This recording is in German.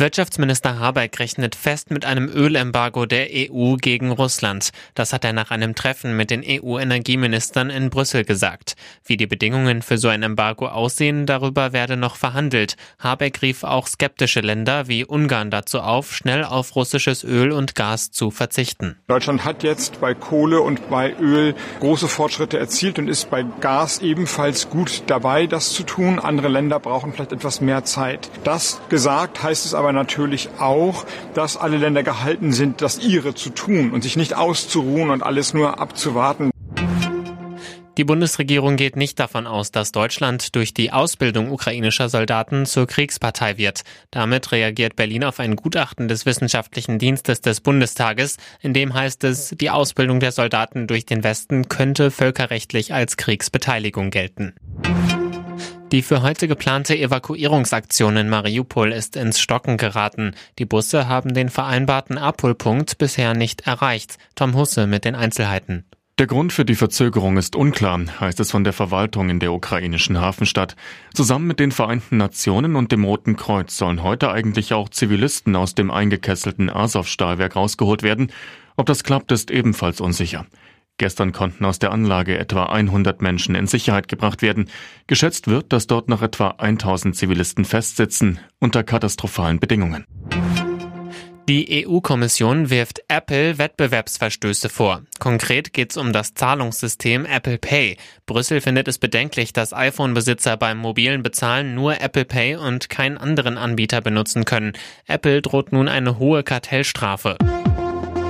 Wirtschaftsminister Habeck rechnet fest mit einem Ölembargo der EU gegen Russland. Das hat er nach einem Treffen mit den EU-Energieministern in Brüssel gesagt. Wie die Bedingungen für so ein Embargo aussehen, darüber werde noch verhandelt. Habeck rief auch skeptische Länder wie Ungarn dazu auf, schnell auf russisches Öl und Gas zu verzichten. Deutschland hat jetzt bei Kohle und bei Öl große Fortschritte erzielt und ist bei Gas ebenfalls gut dabei, das zu tun. Andere Länder brauchen vielleicht etwas mehr Zeit. Das gesagt heißt es aber aber natürlich auch, dass alle Länder gehalten sind, das ihre zu tun und sich nicht auszuruhen und alles nur abzuwarten. Die Bundesregierung geht nicht davon aus, dass Deutschland durch die Ausbildung ukrainischer Soldaten zur Kriegspartei wird. Damit reagiert Berlin auf ein Gutachten des Wissenschaftlichen Dienstes des Bundestages, in dem heißt es, die Ausbildung der Soldaten durch den Westen könnte völkerrechtlich als Kriegsbeteiligung gelten. Die für heute geplante Evakuierungsaktion in Mariupol ist ins Stocken geraten. Die Busse haben den vereinbarten Abholpunkt bisher nicht erreicht. Tom Husse mit den Einzelheiten. Der Grund für die Verzögerung ist unklar, heißt es von der Verwaltung in der ukrainischen Hafenstadt. Zusammen mit den Vereinten Nationen und dem Roten Kreuz sollen heute eigentlich auch Zivilisten aus dem eingekesselten Azov-Stahlwerk rausgeholt werden. Ob das klappt, ist ebenfalls unsicher. Gestern konnten aus der Anlage etwa 100 Menschen in Sicherheit gebracht werden. Geschätzt wird, dass dort noch etwa 1000 Zivilisten festsitzen unter katastrophalen Bedingungen. Die EU-Kommission wirft Apple Wettbewerbsverstöße vor. Konkret geht es um das Zahlungssystem Apple Pay. Brüssel findet es bedenklich, dass iPhone-Besitzer beim mobilen Bezahlen nur Apple Pay und keinen anderen Anbieter benutzen können. Apple droht nun eine hohe Kartellstrafe.